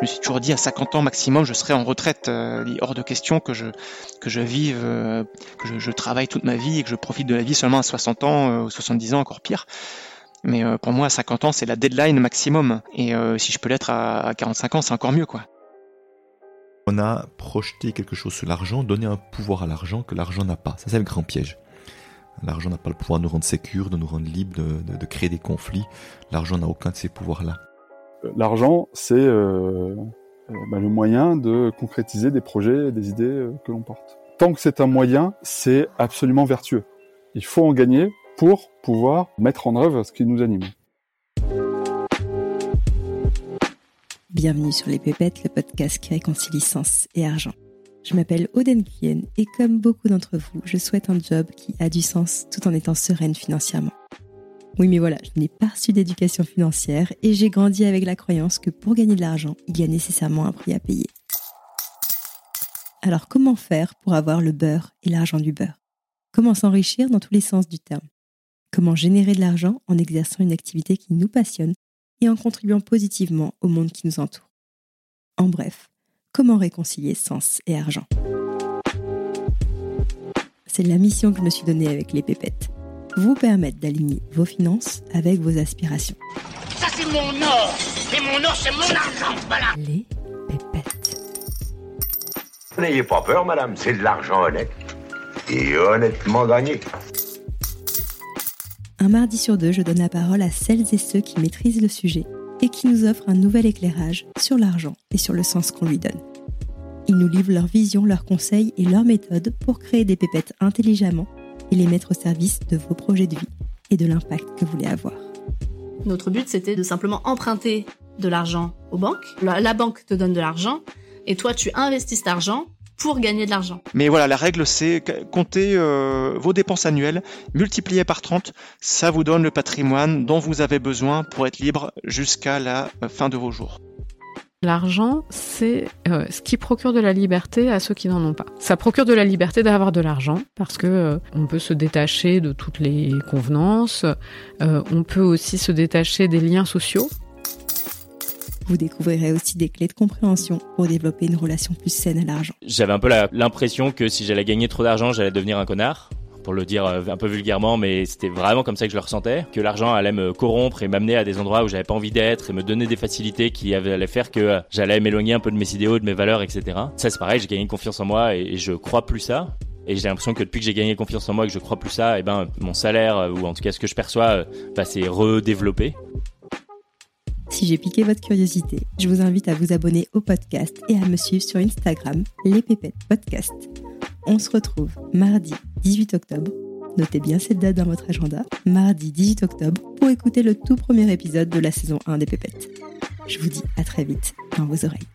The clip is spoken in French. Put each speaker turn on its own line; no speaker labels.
Je me suis toujours dit à 50 ans maximum, je serai en retraite. Euh, il est hors de question que je que je vive, euh, que je, travaille toute ma vie et que je profite de la vie seulement à 60 ans euh, ou 70 ans, encore pire. Mais pour moi, à 50 ans, c'est la deadline maximum. Et si je peux l'être à, 45 ans, c'est encore mieux, quoi.
On a projeté quelque chose sur l'argent, donné un pouvoir à l'argent que l'argent n'a pas. Ça, c'est le grand piège. L'argent n'a pas le pouvoir de nous rendre sécures, de nous rendre libres, de, de créer des conflits. L'argent n'a aucun de ces pouvoirs-là.
L'argent, c'est euh, euh, bah, le moyen de concrétiser des projets, des idées euh, que l'on porte. Tant que c'est un moyen, c'est absolument vertueux. Il faut en gagner pour pouvoir mettre en œuvre ce qui nous anime.
Bienvenue sur Les Pépettes, le podcast qui réconcilie sens et argent. Je m'appelle Oden Kien et comme beaucoup d'entre vous, je souhaite un job qui a du sens tout en étant sereine financièrement. Oui, mais voilà, je n'ai pas reçu d'éducation financière et j'ai grandi avec la croyance que pour gagner de l'argent, il y a nécessairement un prix à payer. Alors comment faire pour avoir le beurre et l'argent du beurre? Comment s'enrichir dans tous les sens du terme? Comment générer de l'argent en exerçant une activité qui nous passionne et en contribuant positivement au monde qui nous entoure? En bref, comment réconcilier sens et argent? C'est la mission que je me suis donnée avec les pépettes vous permettre d'aligner vos finances avec vos aspirations.
Ça c'est mon or Et mon or c'est mon argent, voilà
Les pépettes.
N'ayez pas peur, madame, c'est de l'argent honnête. Et honnêtement gagné.
Un mardi sur deux, je donne la parole à celles et ceux qui maîtrisent le sujet et qui nous offrent un nouvel éclairage sur l'argent et sur le sens qu'on lui donne. Ils nous livrent leur vision, leurs conseils et leurs méthodes pour créer des pépettes intelligemment et les mettre au service de vos projets de vie et de l'impact que vous voulez avoir.
Notre but, c'était de simplement emprunter de l'argent aux banques. La, banque te donne de l'argent et toi, tu investis cet argent pour gagner de l'argent.
Mais voilà, la règle, c'est compter euh, vos dépenses annuelles, multipliées par 30, ça vous donne le patrimoine dont vous avez besoin pour être libre jusqu'à la fin de vos jours.
L'argent, c'est euh, ce qui procure de la liberté à ceux qui n'en ont pas. Ça procure de la liberté d'avoir de l'argent parce que euh, on peut se détacher de toutes les convenances, euh, on peut aussi se détacher des liens sociaux.
Vous découvrirez aussi des clés de compréhension pour développer une relation plus saine à l'argent.
J'avais un peu l'impression que si j'allais gagner trop d'argent, j'allais devenir un connard pour le dire euh, un peu vulgairement, mais c'était vraiment comme ça que je le ressentais, que l'argent allait me corrompre et m'amener à des endroits où j'avais pas envie d'être et me donner des facilités qui allaient faire que euh, j'allais m'éloigner un peu de mes idéaux, de mes valeurs, etc. Ça c'est pareil, j'ai gagné confiance en moi et je crois plus ça. Et j'ai l'impression que depuis que j'ai gagné confiance en moi et que je crois plus ça, et eh ben mon salaire euh, ou en tout cas ce que je perçois, bah, s'est redéveloppé.
Si j'ai piqué votre curiosité, je vous invite à vous abonner au podcast et à me suivre sur Instagram, les pépettes podcast. On se retrouve mardi 18 octobre. Notez bien cette date dans votre agenda, mardi 18 octobre, pour écouter le tout premier épisode de la saison 1 des Pépettes. Je vous dis à très vite dans vos oreilles.